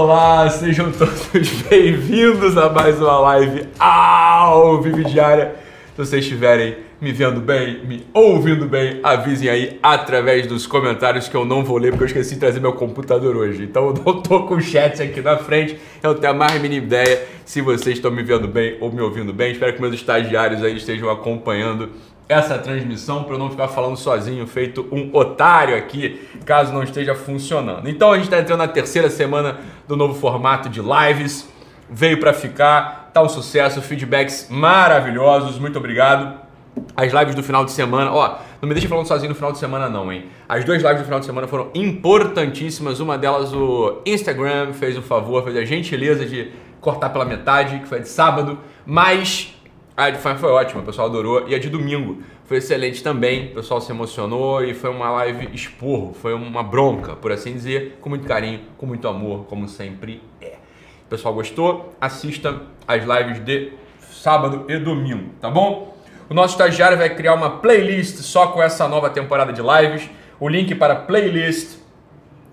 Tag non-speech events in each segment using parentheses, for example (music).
Olá, sejam todos (laughs) bem-vindos a mais uma live ao vivo diária. Se vocês estiverem me vendo bem, me ouvindo bem, avisem aí através dos comentários que eu não vou ler porque eu esqueci de trazer meu computador hoje. Então eu não tô com o chat aqui na frente, eu tenho a mais mínima ideia se vocês estão me vendo bem ou me ouvindo bem. Espero que meus estagiários aí estejam acompanhando essa transmissão para eu não ficar falando sozinho, feito um otário aqui, caso não esteja funcionando. Então a gente está entrando na terceira semana do novo formato de lives, veio para ficar, tá um sucesso, feedbacks maravilhosos, muito obrigado. As lives do final de semana, ó, não me deixe falando sozinho no final de semana não, hein? As duas lives do final de semana foram importantíssimas, uma delas o Instagram fez o favor, fez a gentileza de cortar pela metade, que foi de sábado, mas a de foi ótima, o pessoal adorou. E a de domingo foi excelente também. O pessoal se emocionou e foi uma live esporro, foi uma bronca, por assim dizer, com muito carinho, com muito amor, como sempre é. O pessoal gostou? Assista as lives de sábado e domingo, tá bom? O nosso estagiário vai criar uma playlist só com essa nova temporada de lives. O link para a playlist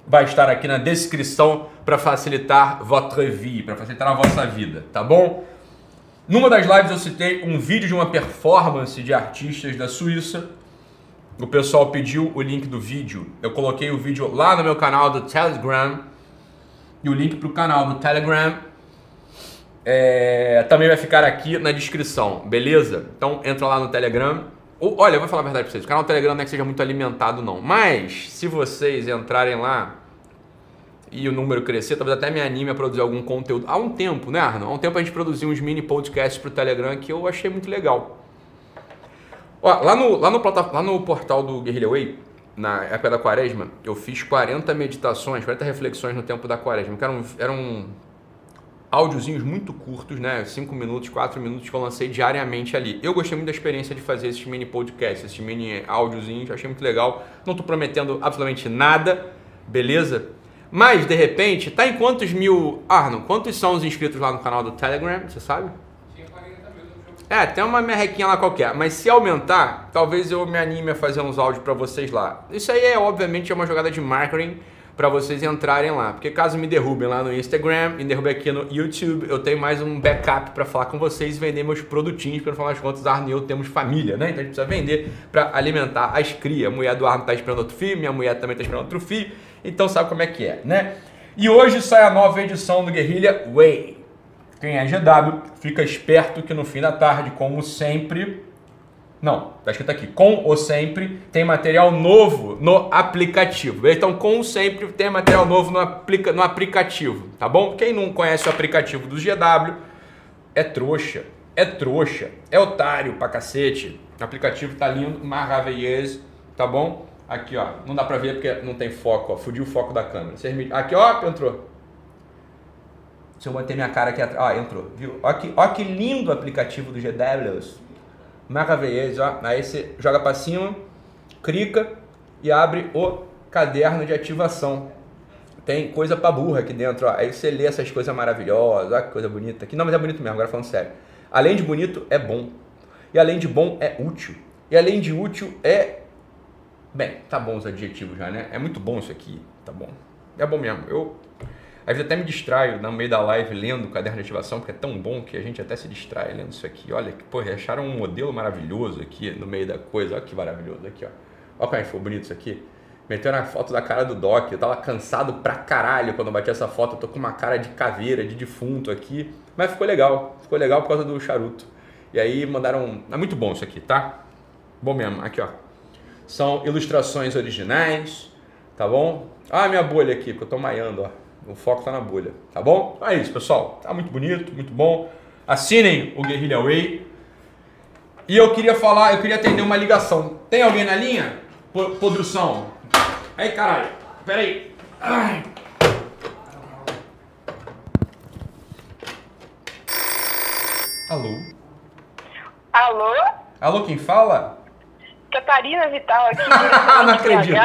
vai estar aqui na descrição para facilitar votre vie, para facilitar a vossa vida, tá bom? Numa das lives eu citei um vídeo de uma performance de artistas da Suíça. O pessoal pediu o link do vídeo. Eu coloquei o vídeo lá no meu canal do Telegram. E o link para o canal do Telegram é, também vai ficar aqui na descrição, beleza? Então entra lá no Telegram. olha, eu vou falar a verdade para vocês. O canal do Telegram não é que seja muito alimentado, não. Mas se vocês entrarem lá, e o número crescer, talvez até me anime a produzir algum conteúdo. Há um tempo, né, Arno? Há um tempo a gente produziu uns mini podcasts para o Telegram que eu achei muito legal. Ó, lá, no, lá, no, lá no portal do Guerrilla Way, na época da quaresma, eu fiz 40 meditações, 40 reflexões no tempo da quaresma, que eram, eram áudiozinhos muito curtos, né? 5 minutos, 4 minutos que eu lancei diariamente ali. Eu gostei muito da experiência de fazer esses mini podcasts, esses mini áudiozinhos, achei muito legal. Não estou prometendo absolutamente nada, beleza? Mas, de repente, tá em quantos mil. Arno, quantos são os inscritos lá no canal do Telegram? Você sabe? Tinha 40 mil. É, tem uma merrequinha lá qualquer. Mas se aumentar, talvez eu me anime a fazer uns áudios para vocês lá. Isso aí é, obviamente, é uma jogada de marketing para vocês entrarem lá. Porque caso me derrubem lá no Instagram, me derrubem aqui no YouTube, eu tenho mais um backup para falar com vocês e vender meus produtinhos, porque no final das contas, Arno e eu temos família, né? Então a gente precisa vender para alimentar as crias. A mulher do Arno tá esperando outro filho, minha mulher também tá esperando outro filho então sabe como é que é, né? E hoje sai a nova edição do Guerrilha Way. Quem é GW fica esperto que no fim da tarde, como sempre, não, tá escrito aqui, com ou sempre tem material novo no aplicativo. Então, com ou sempre tem material novo no, aplica, no aplicativo, tá bom? Quem não conhece o aplicativo do GW é trouxa, é trouxa, é otário pra cacete. O aplicativo tá lindo, maravilhoso, tá bom? Aqui, ó. Não dá pra ver porque não tem foco, ó. Fudiu o foco da câmera. Aqui, ó, entrou. Se eu manter minha cara aqui atrás. Ó, entrou. Viu? Ó que, ó que lindo aplicativo do GWs. Maravilhoso, ó. Aí você joga pra cima, clica e abre o caderno de ativação. Tem coisa pra burra aqui dentro, ó. Aí você lê essas coisas maravilhosas, ó que coisa bonita aqui. Não, mas é bonito mesmo, agora falando sério. Além de bonito, é bom. E além de bom, é útil. E além de útil, é Bem, tá bom os adjetivos já, né? É muito bom isso aqui, tá bom. É bom mesmo. Eu às vezes até me distraio no meio da live lendo o caderno de ativação, porque é tão bom que a gente até se distrai lendo isso aqui. Olha, que porra, acharam um modelo maravilhoso aqui no meio da coisa. Olha que maravilhoso aqui, ó. Olha como é que ficou bonito isso aqui. Meteram a foto da cara do Doc. Eu tava cansado pra caralho quando eu bati essa foto. Eu tô com uma cara de caveira, de defunto aqui. Mas ficou legal. Ficou legal por causa do charuto. E aí mandaram. É muito bom isso aqui, tá? Bom mesmo. Aqui, ó. São ilustrações originais, tá bom? Ah, minha bolha aqui, porque eu tô maiando, ó. O foco tá na bolha, tá bom? Então é isso, pessoal. Tá muito bonito, muito bom. Assinem o Guerrilla Way. E eu queria falar, eu queria atender uma ligação. Tem alguém na linha? Produção. Aí, caralho. Pera aí. Ai. Alô? Alô? Alô, quem fala? Catarina Vital aqui. (laughs) não acredito.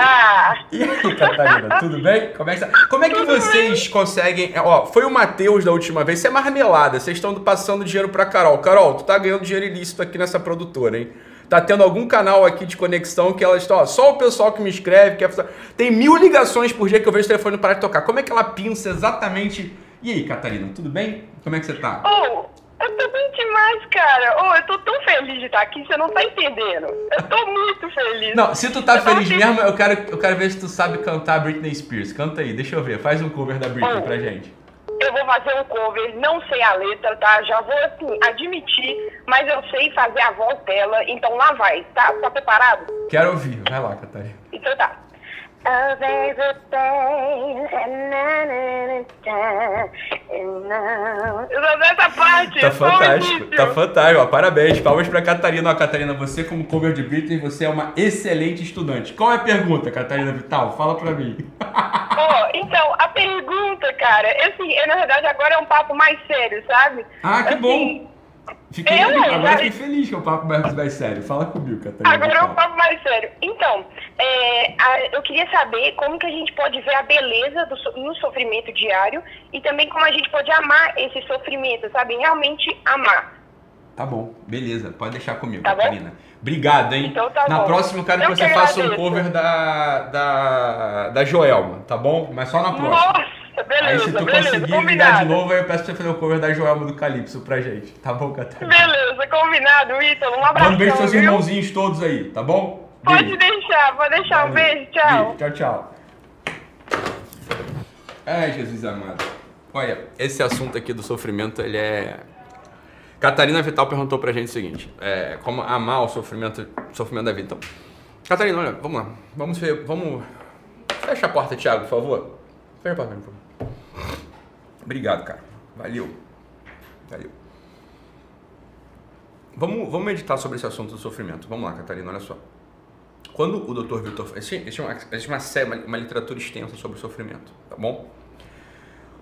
E aí, Catarina, tudo bem? Como é que, tá? Como é que vocês conseguem. Ó, foi o Matheus da última vez, você é marmelada, vocês estão passando dinheiro pra Carol. Carol, tu tá ganhando dinheiro ilícito aqui nessa produtora, hein? tá tendo algum canal aqui de conexão que elas estão, ó, só o pessoal que me escreve, que é... tem mil ligações por dia que eu vejo o telefone parar de tocar. Como é que ela pinça exatamente? E aí, Catarina, tudo bem? Como é que você tá? Oh, eu tô bem demais, cara. Oh, eu tô tão feliz de estar aqui, você não tá entendendo. Eu tô muito feliz. Não, se tu tá eu feliz mesmo, eu quero, eu quero ver se tu sabe cantar Britney Spears. Canta aí, deixa eu ver. Faz um cover da Britney Oh. pra gente. Eu vou fazer um cover, não sei a letra, tá? Já vou, assim, admitir, mas eu sei fazer a voz dela, então lá vai, tá? Tá preparado? Quero ouvir. Vai lá, Catarina. Então tá. Oh, there's a thing, na, na, na, na, na. Eu só sei essa parte. Tá é fantástico, tá fantástico. Ó, parabéns, palmas pra Catarina. Ó, Catarina, você como cover de Britney, você é uma excelente estudante. Qual é a pergunta, Catarina Vital? Fala pra mim. Ó, então, a pergunta, cara, assim, eu, na verdade agora é um papo mais sério, sabe? Ah, que Assim, bom. Fiquei, agora já- fiquei feliz que o papo mais, mais sério. Fala comigo, Catarina. Agora é um Vital. papo mais sério. Então, é, a- eu queria saber como que a gente pode ver a beleza do no sofrimento diário e também como a gente pode amar esse sofrimento, sabe? Realmente amar. Tá bom, beleza. Pode deixar comigo, Tá bom? Catarina. Obrigado, hein? Então tá Na bom. próxima eu quero que Eu você faça um cover da, da, da Joelma, tá bom? Mas só na próxima. Nossa, (laughs) beleza, aí se tu beleza, conseguir ligar combinado. de novo, aí eu peço pra você fazer o cover da Joelma do Calypso pra gente. Tá bom, Catarina? Beleza, combinado, Ítalo. Um abraço. Manda um beijo pros seus irmãozinhos todos aí, tá bom? Pode Beijo. deixar, pode deixar. Um beijo, tchau. Beijo, Tchau, tchau. Ai, Jesus amado. Olha, esse assunto aqui do sofrimento, ele é... Catarina Vital perguntou pra gente o seguinte, é, como amar o sofrimento, sofrimento da vida. Então, Catarina, olha, vamos lá. Vamos ver, vamos... Fecha a porta, Thiago, por favor. Porta, por favor. Obrigado, cara. Valeu. Valeu. Vamos, vamos meditar sobre esse assunto do sofrimento. Vamos lá, Catarina, olha só. Quando o Dr. Victor... Existe, uma, existe uma, série, uma, uma literatura extensa sobre o sofrimento, tá bom?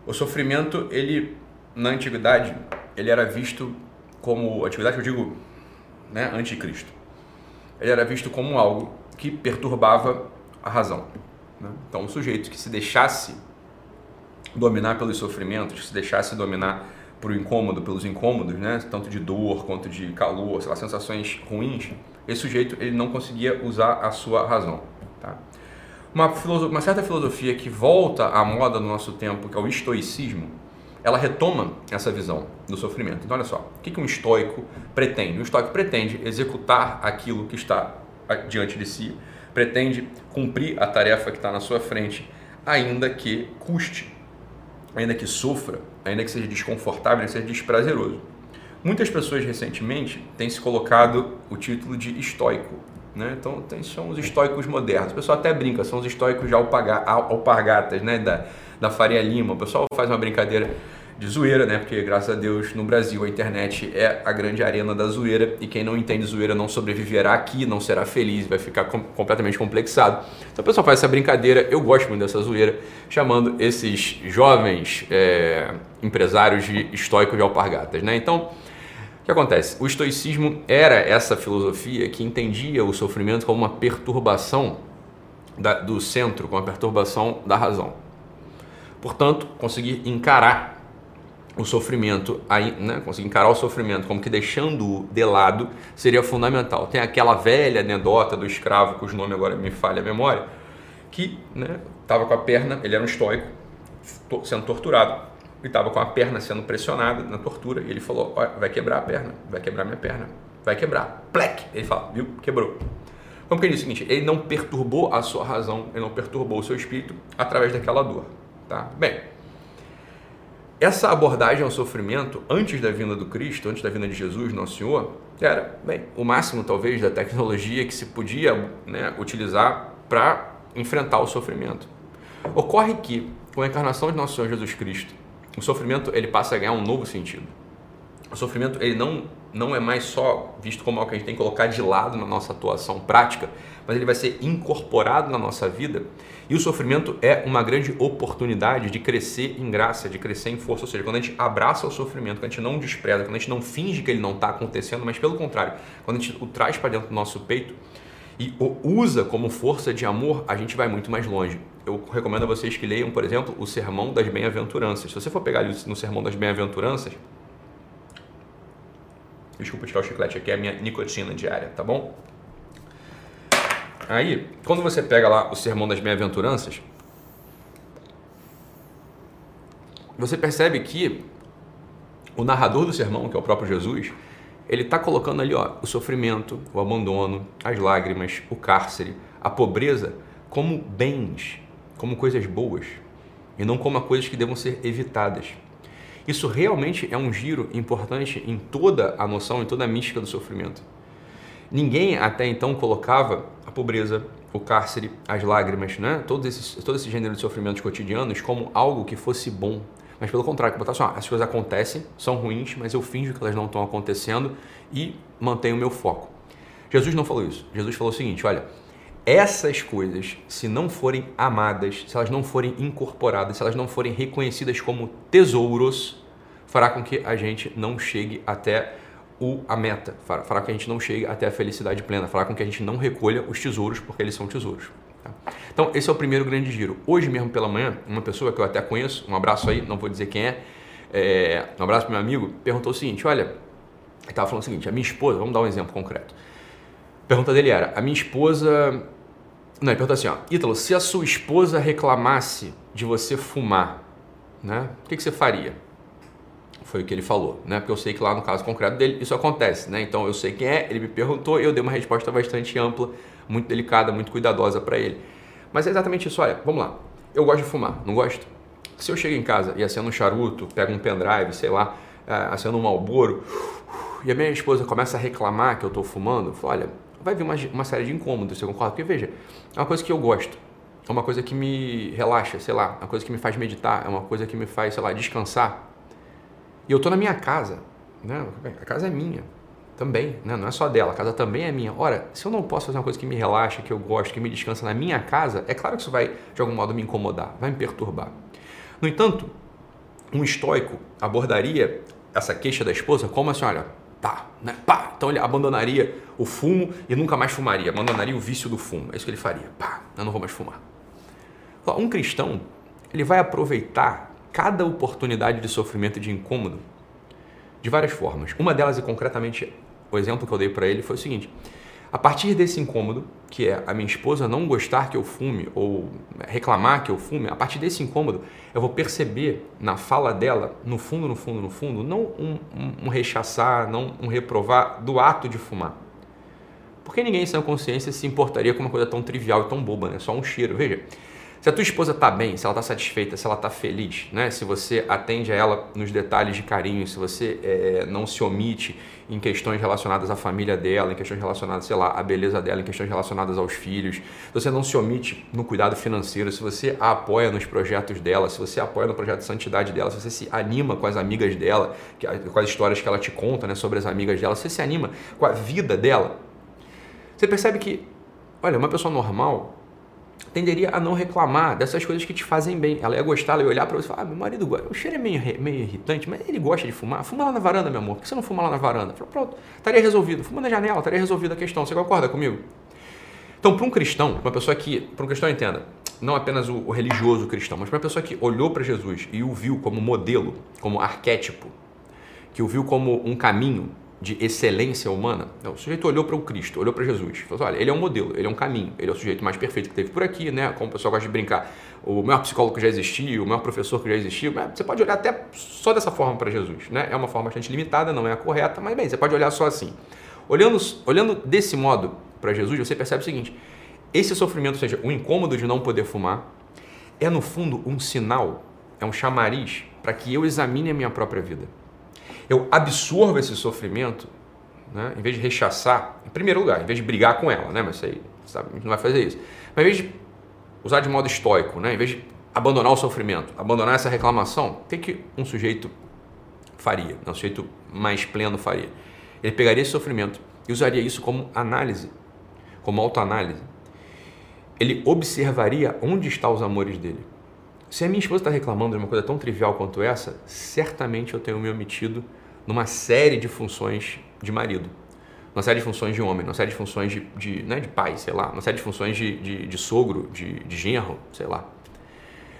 O sofrimento, ele, na antiguidade, ele era visto como... Antiguidade, eu digo, né, anticristo. Ele era visto como algo que perturbava a razão. né? Então, o sujeito que se deixasse dominar pelos sofrimentos, se deixasse dominar por incômodo, pelos incômodos, né? tanto de dor quanto de calor, sei lá, sensações ruins, esse sujeito ele não conseguia usar a sua razão. Tá? Uma, uma certa filosofia que volta à moda no nosso tempo, que é o estoicismo, ela retoma essa visão do sofrimento. Então, olha só, o que um estoico pretende? Um estoico pretende executar aquilo que está diante de si, pretende cumprir a tarefa que está na sua frente, ainda que custe ainda que sofra, ainda que seja desconfortável, ainda que seja desprazeroso. Muitas pessoas recentemente têm se colocado o título de estoico. Né? Então, tem, são os estoicos modernos. O pessoal até brinca, são os estoicos de alpaga- al- alpargatas, né? da, da Faria Lima. O pessoal faz uma brincadeira de zoeira, né? porque graças a Deus no Brasil a internet é a grande arena da zoeira e quem não entende zoeira não sobreviverá aqui, não será feliz, vai ficar com- completamente complexado. Então o pessoal faz essa brincadeira, eu gosto muito dessa zoeira, chamando esses jovens é, empresários de estoicos de alpargatas. Né? Então, o que acontece? O estoicismo era essa filosofia que entendia o sofrimento como uma perturbação da- do centro, como uma perturbação da razão. Portanto, conseguir encarar o sofrimento, né, conseguir encarar o sofrimento como que deixando-o de lado seria fundamental. Tem aquela velha anedota do escravo, cujo nome agora me falha a memória, que estava com a perna, ele era um estoico, to- sendo torturado, e estava com a perna sendo pressionada na tortura, e ele falou, "Ó, vai quebrar a perna, vai quebrar minha perna, vai quebrar, plec, ele fala, viu, quebrou. Ele diz o seguinte, ele não perturbou a sua razão, ele não perturbou o seu espírito através daquela dor, tá? Bem, essa abordagem ao sofrimento antes da vinda do Cristo, antes da vinda de Jesus, nosso Senhor, era bem, o máximo talvez da tecnologia que se podia né, utilizar para enfrentar o sofrimento. Ocorre que com a encarnação de nosso Senhor Jesus Cristo, o sofrimento ele passa a ganhar um novo sentido. O sofrimento ele não, não é mais só visto como algo que a gente tem que colocar de lado na nossa atuação prática, mas ele vai ser incorporado na nossa vida. E o sofrimento é uma grande oportunidade de crescer em graça, de crescer em força. Ou seja, quando a gente abraça o sofrimento, quando a gente não despreza, quando a gente não finge que ele não está acontecendo, mas pelo contrário, quando a gente o traz para dentro do nosso peito e o usa como força de amor, a gente vai muito mais longe. Eu recomendo a vocês que leiam, por exemplo, o Sermão das Bem-aventuranças. Se você for pegar no Sermão das Bem-aventuranças, Desculpa tirar o chiclete aqui, é a minha nicotina diária, tá bom? Aí, quando você pega lá o Sermão das Bem-aventuranças, você percebe que o narrador do sermão, que é o próprio Jesus, ele está colocando ali ó, o sofrimento, o abandono, as lágrimas, o cárcere, a pobreza como bens, como coisas boas, e não como coisas que devam ser evitadas. Isso realmente é um giro importante em toda a noção, em toda a mística do sofrimento. Ninguém até então colocava a pobreza, o cárcere, as lágrimas, né? todo, esse, todo esse gênero de sofrimentos cotidianos como algo que fosse bom, mas pelo contrário, que botar assim, ó, as coisas acontecem, são ruins, mas eu finjo que elas não estão acontecendo e mantenho o meu foco. Jesus não falou isso. Jesus falou o seguinte: olha, essas coisas, se não forem amadas, se elas não forem incorporadas, se elas não forem reconhecidas como tesouros, fará com que a gente não chegue até o, a meta, fará, fará com que a gente não chegue até a felicidade plena, fará com que a gente não recolha os tesouros, porque eles são tesouros. Tá? Então, esse é o primeiro grande giro. Hoje mesmo pela manhã, uma pessoa que eu até conheço, um abraço aí, não vou dizer quem é, é um abraço para meu amigo, perguntou o seguinte: olha, ele estava falando o seguinte, a minha esposa, vamos dar um exemplo concreto. A pergunta dele era: a minha esposa. Não, ele perguntou assim: ó, Ítalo, se a sua esposa reclamasse de você fumar, né, o que, que você faria? Foi o que ele falou, né? Porque eu sei que lá no caso concreto dele isso acontece, né? Então eu sei quem é, ele me perguntou e eu dei uma resposta bastante ampla, muito delicada, muito cuidadosa para ele. Mas é exatamente isso, olha, vamos lá. Eu gosto de fumar, não gosto? Se eu chego em casa e acendo um charuto, pego um pendrive, sei lá, é, acendo um malboro, e a minha esposa começa a reclamar que eu estou fumando, eu falo, olha, vai vir uma, uma série de incômodos, você concorda? Porque veja, é uma coisa que eu gosto, é uma coisa que me relaxa, sei lá, é uma coisa que me faz meditar, é uma coisa que me faz, sei lá, descansar. E eu estou na minha casa, né? A casa é minha também, né? não é só dela, a casa também é minha. Ora, se eu não posso fazer uma coisa que me relaxa, que eu gosto, que me descansa na minha casa, é claro que isso vai, de algum modo, me incomodar, vai me perturbar. No entanto, um estoico abordaria essa queixa da esposa como assim, olha, pá, né, pá. Então ele abandonaria o fumo e nunca mais fumaria, abandonaria o vício do fumo. É isso que ele faria, pá, eu não vou mais fumar. Um cristão, ele vai aproveitar cada oportunidade de sofrimento e de incômodo de várias formas. Uma delas, e concretamente o exemplo que eu dei para ele, foi o seguinte: a partir desse incômodo, que é a minha esposa não gostar que eu fume ou reclamar que eu fume, a partir desse incômodo, eu vou perceber na fala dela, no fundo, no fundo, no fundo, não um, um, um rechaçar, não um reprovar do ato de fumar. Porque ninguém sem consciência se importaria com uma coisa tão trivial e tão boba, né? Só um cheiro. Veja, se a tua esposa está bem, se ela está satisfeita, se ela está feliz, né? se você atende a ela nos detalhes de carinho, se você é, não se omite em questões relacionadas à família dela, em questões relacionadas, sei lá, à beleza dela, em questões relacionadas aos filhos, se você não se omite no cuidado financeiro, se você a apoia nos projetos dela, se você apoia no projeto de santidade dela, se você se anima com as amigas dela, com as histórias que ela te conta né, sobre as amigas dela, se você se anima com a vida dela, você percebe que, olha, uma pessoa normal tenderia a não reclamar dessas coisas que te fazem bem. Ela ia gostar, ela ia olhar para você e falar, ah, meu marido gosta, o cheiro é meio, meio irritante, mas ele gosta de fumar. Fuma lá na varanda, meu amor. Por que você não fuma lá na varanda? Fala, pronto, estaria resolvido. Fuma na janela, estaria resolvida a questão. Você concorda comigo? Então, para um cristão, uma pessoa que, para um cristão, entenda, não apenas o, o religioso cristão, mas para uma pessoa que olhou para Jesus e o viu como modelo, como arquétipo, que o viu como um caminho, de excelência humana. Não, o sujeito olhou para o Cristo, olhou para Jesus, falou: olha, ele é um modelo, ele é um caminho, ele é o sujeito mais perfeito que teve por aqui, né? Como o pessoal gosta de brincar, o maior psicólogo que já existiu, o maior professor que já existiu. Você pode olhar até só dessa forma para Jesus, né? É uma forma bastante limitada, não é a correta, mas bem, você pode olhar só assim. Olhando, olhando desse modo para Jesus, você percebe o seguinte: esse sofrimento, ou seja, o incômodo de não poder fumar, é no fundo um sinal, é um chamariz para que eu examine a minha própria vida eu absorvo esse sofrimento, né, em vez de rechaçar, em primeiro lugar, em vez de brigar com ela, né, mas aí, sabe, a gente não vai fazer isso. Mas em vez de usar de modo estoico, né, em vez de abandonar o sofrimento, abandonar essa reclamação, o que, que um sujeito faria? Um sujeito mais pleno faria? Ele pegaria esse sofrimento e usaria isso como análise, como autoanálise. Ele observaria onde estão os amores dele. Se a minha esposa está reclamando de uma coisa tão trivial quanto essa, certamente eu tenho me omitido numa série de funções de marido, uma série de funções de homem, uma série de funções de, de, né, de pai, sei lá, uma série de funções de, de, de sogro, de, de genro, sei lá.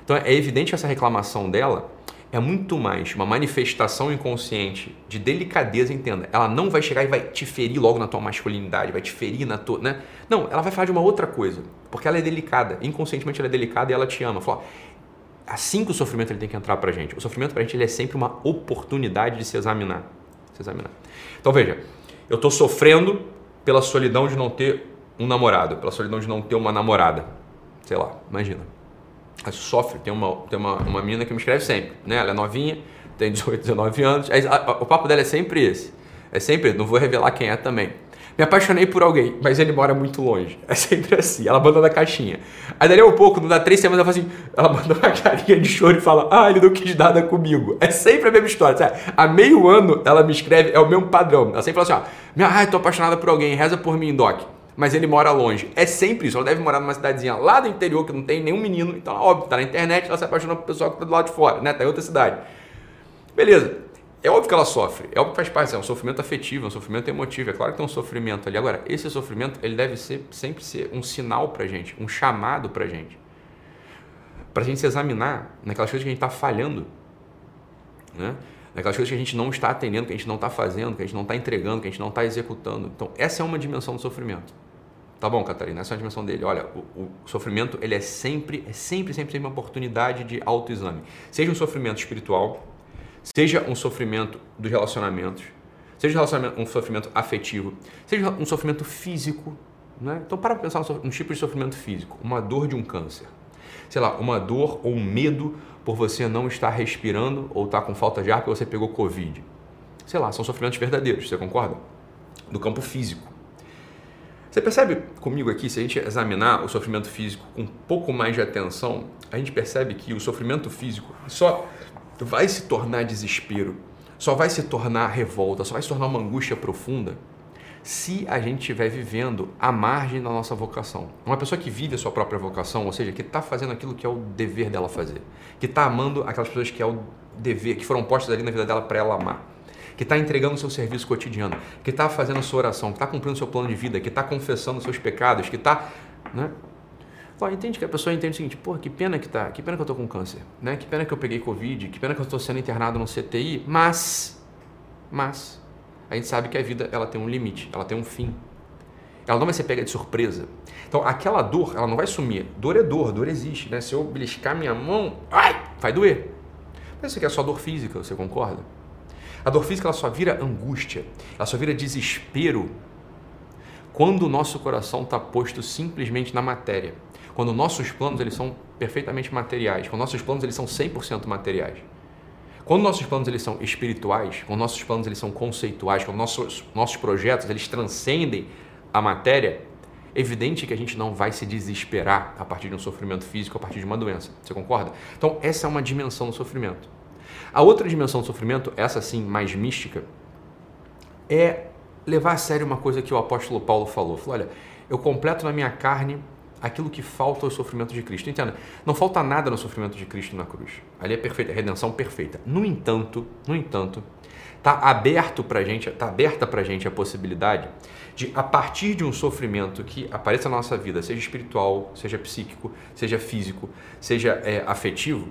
Então é evidente essa reclamação dela é muito mais uma manifestação inconsciente de delicadeza, entenda. Ela não vai chegar e vai te ferir logo na tua masculinidade, vai te ferir na tua, né? Não, ela vai falar de uma outra coisa, porque ela é delicada, inconscientemente ela é delicada e ela te ama. Fala, assim que o sofrimento ele tem que entrar pra gente. O sofrimento pra gente ele é sempre uma oportunidade de se examinar, se examinar. Então veja, eu tô sofrendo pela solidão de não ter um namorado, pela solidão de não ter uma namorada. Sei lá, imagina sofre. Tem uma, tem uma, uma menina que me escreve sempre, né? Ela é novinha, tem 18, 19 anos. Aí, a, a, o papo dela é sempre esse. É sempre, não vou revelar quem é também. Me apaixonei por alguém, mas ele mora muito longe. É sempre assim. Ela manda na caixinha. Aí dali um pouco, não dá três semanas, ela fala assim, ela manda uma (laughs) carinha de choro e fala, ah, ele não quis nada comigo. É sempre a mesma história. Sabe? Há meio ano ela me escreve, é o mesmo padrão. Ela sempre fala assim, ó, ah, tô apaixonada por alguém, reza por mim, Doc mas ele mora longe. É sempre isso. Ela deve morar numa cidadezinha lá do interior que não tem nenhum menino. Então, óbvio, tá na internet, ela se apaixona por pessoal que tá do lado de fora, né? Tá em outra cidade. Beleza. É óbvio que ela sofre, é óbvio que faz parte, é um sofrimento afetivo, é um sofrimento emotivo, é claro que tem um sofrimento ali. Agora, esse sofrimento, ele deve ser, sempre ser um sinal pra gente, um chamado pra gente. Pra gente se examinar naquelas coisas que a gente tá falhando, né? naquelas coisas que a gente não está atendendo, que a gente não está fazendo, que a gente não está entregando, que a gente não está executando. Então, essa é uma dimensão do sofrimento. Tá bom, Catarina, essa é a dimensão dele. Olha, o, o, sofrimento ele é sempre, é sempre, sempre, sempre uma oportunidade de autoexame. Seja um sofrimento espiritual, seja um sofrimento dos relacionamentos, seja um, sofrimento afetivo, seja um sofrimento físico. Né? Então, para pensar um tipo de sofrimento físico, uma dor de um câncer. Sei lá, uma dor ou um medo por você não estar respirando ou estar tá com falta de ar porque você pegou Covid. Sei lá, são sofrimentos verdadeiros, você concorda? Do campo físico. Você percebe comigo aqui, se a gente examinar o sofrimento físico com um pouco mais de atenção, a gente percebe que o sofrimento físico só vai se tornar desespero, só vai se tornar revolta, só vai se tornar uma angústia profunda se a gente estiver vivendo à margem da nossa vocação. Uma pessoa que vive a sua própria vocação, ou seja, que está fazendo aquilo que é o dever dela fazer, que está amando aquelas pessoas que é o dever, que foram postas ali na vida dela para ela amar que está entregando o seu serviço cotidiano, que está fazendo a sua oração, que está cumprindo o seu plano de vida, que está confessando os seus pecados, que está. Né? Pô, entende que a pessoa entende o seguinte, pô, que pena que tá, que pena que eu tô com câncer, né? Que pena que eu peguei Covid, que pena que eu estou sendo internado no CTI, mas, mas, a gente sabe que a vida ela tem um limite, ela tem um fim. Ela não vai ser pega de surpresa. Então, aquela dor, ela não vai sumir. Dor é dor, dor existe, né? Se eu beliscar minha mão, ai, vai doer. Mas isso aqui é só dor física, você concorda? A dor física ela só vira angústia, ela só vira desespero quando o nosso coração está posto simplesmente na matéria. Quando nossos planos eles são perfeitamente materiais, quando nossos planos eles são 100% materiais. Quando nossos planos eles são espirituais, quando nossos planos eles são conceituais, quando nossos, nossos projetos eles transcendem a matéria, é evidente que a gente não vai se desesperar a partir de um sofrimento físico, a partir de uma doença. Você concorda? Então, essa é uma dimensão do sofrimento. A outra dimensão do sofrimento, essa sim mais mística, é levar a sério uma coisa que o apóstolo Paulo falou. Falou, olha, eu completo na minha carne aquilo que falta ao sofrimento de Cristo. Entenda, não falta nada no sofrimento de Cristo na cruz. Ali é perfeita, a redenção perfeita. No entanto, no entanto, está aberto para gente, está aberta para gente a possibilidade de, a partir de um sofrimento que apareça na nossa vida, seja espiritual, seja psíquico, seja físico, seja é, afetivo,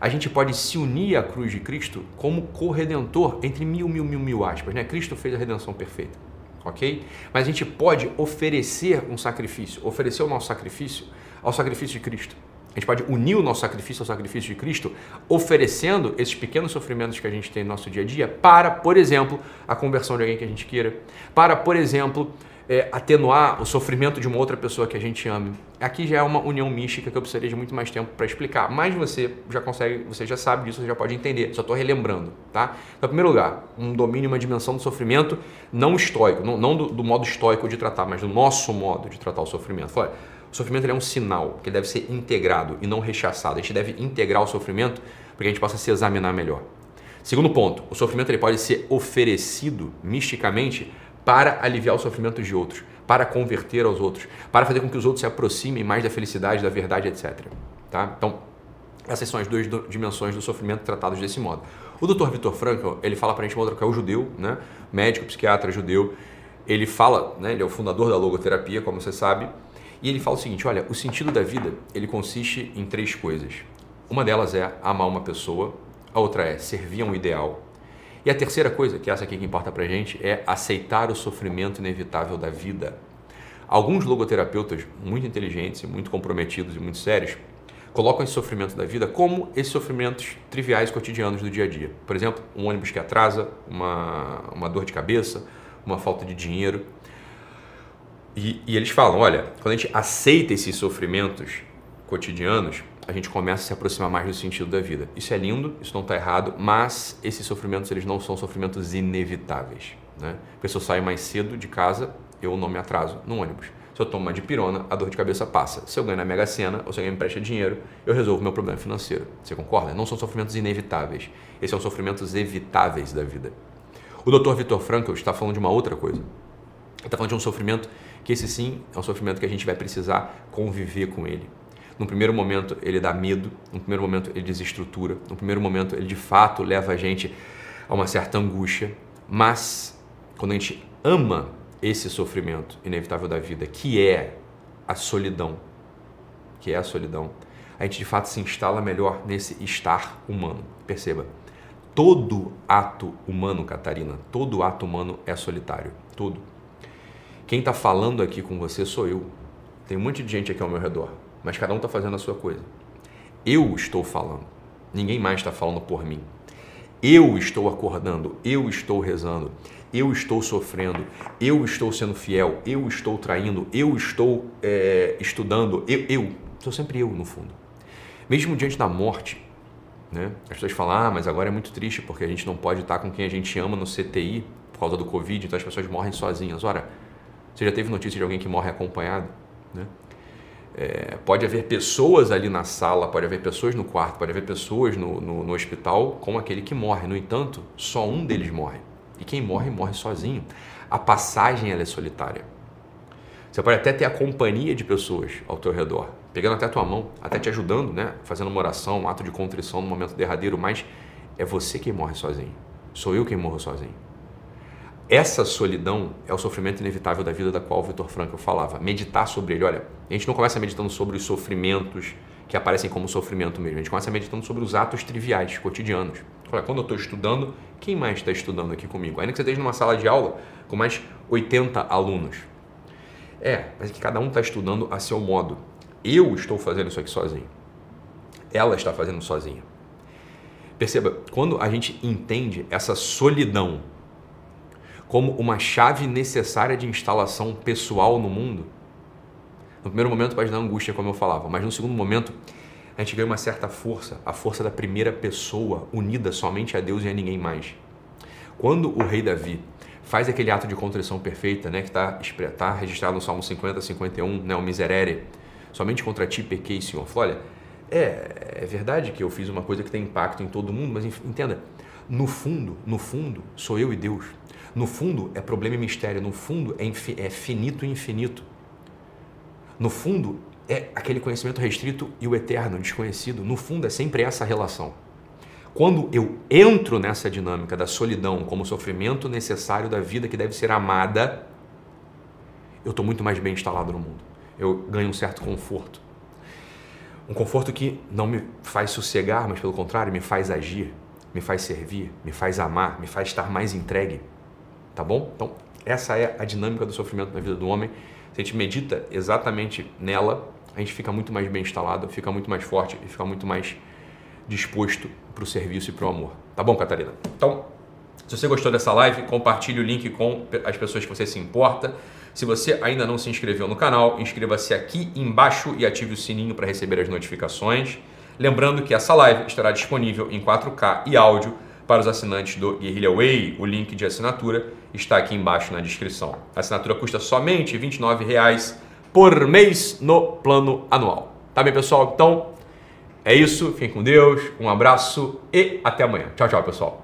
a gente pode se unir à cruz de Cristo como corredentor entre mil, mil, mil, mil aspas. Né? Cristo fez a redenção perfeita, ok? Mas a gente pode oferecer um sacrifício, oferecer o nosso sacrifício ao sacrifício de Cristo. A gente pode unir o nosso sacrifício ao sacrifício de Cristo, oferecendo esses pequenos sofrimentos que a gente tem no nosso dia a dia para, por exemplo, a conversão de alguém que a gente queira, para, por exemplo, é, atenuar o sofrimento de uma outra pessoa que a gente ama. Aqui já é uma união mística que eu precisaria de muito mais tempo para explicar, mas você já consegue, você já sabe disso, você já pode entender, só estou relembrando, tá? Então, em primeiro lugar, um domínio, uma dimensão do sofrimento não estoico, não, não do, do, modo estoico de tratar, mas do nosso modo de tratar o sofrimento. Fala, o sofrimento é um sinal que deve ser integrado e não rechaçado. A gente deve integrar o sofrimento para que a gente possa se examinar melhor. Segundo ponto, o sofrimento ele pode ser oferecido misticamente para aliviar o sofrimento de outros, para converter aos outros, para fazer com que os outros se aproximem mais da felicidade, da verdade, etc. Tá? Então, essas são as duas dimensões do sofrimento tratados desse modo. O Dr. Viktor Frankl, ele fala para a gente uma outra que é o judeu, né? médico, psiquiatra judeu. Ele fala, né? ele é o fundador da logoterapia, como você sabe, e ele fala o seguinte, olha, o sentido da vida, ele consiste em três coisas. Uma delas é amar uma pessoa, a outra é servir a um ideal. E a terceira coisa, que é essa aqui que importa pra gente, é aceitar o sofrimento inevitável da vida. Alguns logoterapeutas muito inteligentes e muito comprometidos e muito sérios colocam esse sofrimento da vida como esses sofrimentos triviais cotidianos do dia a dia. Por exemplo, um ônibus que atrasa, uma, uma dor de cabeça, uma falta de dinheiro. E, e eles falam: olha, quando a gente aceita esses sofrimentos cotidianos, a gente começa a se aproximar mais do sentido da vida. Isso é lindo, isso não está errado, mas esses sofrimentos eles não são sofrimentos inevitáveis. Né? Se eu saio mais cedo de casa, eu não me atraso no ônibus. Se eu tomo uma dipirona, a dor de cabeça passa. Se eu ganho na Mega Sena ou se alguém me presta dinheiro, eu resolvo meu problema financeiro. Você concorda? Não são sofrimentos inevitáveis. Esses são sofrimentos evitáveis da vida. O Dr. Vitor Frankl está falando de uma outra coisa. Ele está falando de um sofrimento que esse sim é um sofrimento que a gente vai precisar conviver com ele. No primeiro momento ele dá medo, no primeiro momento ele desestrutura, no primeiro momento ele de fato leva a gente a uma certa angústia, mas quando a gente ama esse sofrimento inevitável da vida, que é a solidão, que é a solidão, a gente de fato se instala melhor nesse estar humano. Perceba, todo ato humano, Catarina, todo ato humano é solitário, todo. Quem está falando aqui com você sou eu. Tem um monte de gente aqui ao meu redor, mas cada um está fazendo a sua coisa. Eu estou falando, ninguém mais está falando por mim. Eu estou acordando, eu estou rezando, eu estou sofrendo, eu estou sendo fiel, eu estou traindo, eu estou é, estudando, eu, eu, sou sempre eu no fundo. Mesmo diante da morte, né? As pessoas falam, ah, mas agora é muito triste porque a gente não pode estar com quem a gente ama no CTI por causa do Covid, então as pessoas morrem sozinhas. Ora, você já teve notícia de alguém que morre acompanhado? Né? É, pode haver pessoas ali na sala, pode haver pessoas no quarto, pode haver pessoas no, no, no hospital com aquele que morre. No entanto, só um deles morre. E quem morre, morre sozinho. A passagem é solitária. Você pode até ter a companhia de pessoas ao teu redor, pegando até a tua mão, até te ajudando, né? fazendo uma oração, um ato de contrição no momento derradeiro, mas é você quem morre sozinho. Sou eu quem morro sozinho. Essa solidão é o sofrimento inevitável da vida da qual o Vitor Frankl falava. Meditar sobre ele, olha, a gente não começa meditando sobre os sofrimentos que aparecem como sofrimento mesmo, a gente começa meditando sobre os atos triviais, cotidianos. Olha, quando eu estou estudando, quem mais está estudando aqui comigo? Ainda que você esteja numa sala de aula com mais 80 alunos. É, mas é que cada um está estudando a seu modo. Eu estou fazendo isso aqui sozinho. Ela está fazendo sozinha. Perceba, quando a gente entende essa solidão como uma chave necessária de instalação pessoal no mundo, no primeiro momento pode dar angústia, como eu falava, mas no segundo momento a gente ganha uma certa força, a força da primeira pessoa unida somente a Deus e a ninguém mais. Quando o rei Davi faz aquele ato de contrição perfeita, né, que está tá registrado no Salmo 50, 51, né, o miserere, somente contra ti pequei, Senhor. Falou, olha, é, é verdade que eu fiz uma coisa que tem impacto em todo mundo, mas entenda, no fundo, no fundo, sou eu e Deus. No fundo é problema e mistério, no fundo é, é finito e infinito. No fundo é aquele conhecimento restrito e o eterno, desconhecido. No fundo é sempre essa relação. Quando eu entro nessa dinâmica da solidão como sofrimento necessário da vida que deve ser amada, eu estou muito mais bem instalado no mundo. Eu ganho um certo conforto. Um conforto que não me faz sossegar, mas pelo contrário, me faz agir, me faz servir, me faz amar, me faz estar mais entregue tá bom? Então, essa é a dinâmica do sofrimento na vida do homem. Se a gente medita exatamente nela, a gente fica muito mais bem instalado, fica muito mais forte e fica muito mais disposto para o serviço e para o amor. Tá bom, Catarina? Então, se você gostou dessa live, compartilhe o link com as pessoas que você se importa. Se você ainda não se inscreveu no canal, inscreva-se aqui embaixo e ative o sininho para receber as notificações. Lembrando que essa live estará disponível em 4K e áudio para os assinantes do Guerrilla Way. O link de assinatura está aqui embaixo na descrição. A assinatura custa somente R$ 29,00 por mês no plano anual. Tá bem, pessoal? Então, é isso. Fiquem com Deus. Um abraço e até amanhã. Tchau, tchau, pessoal.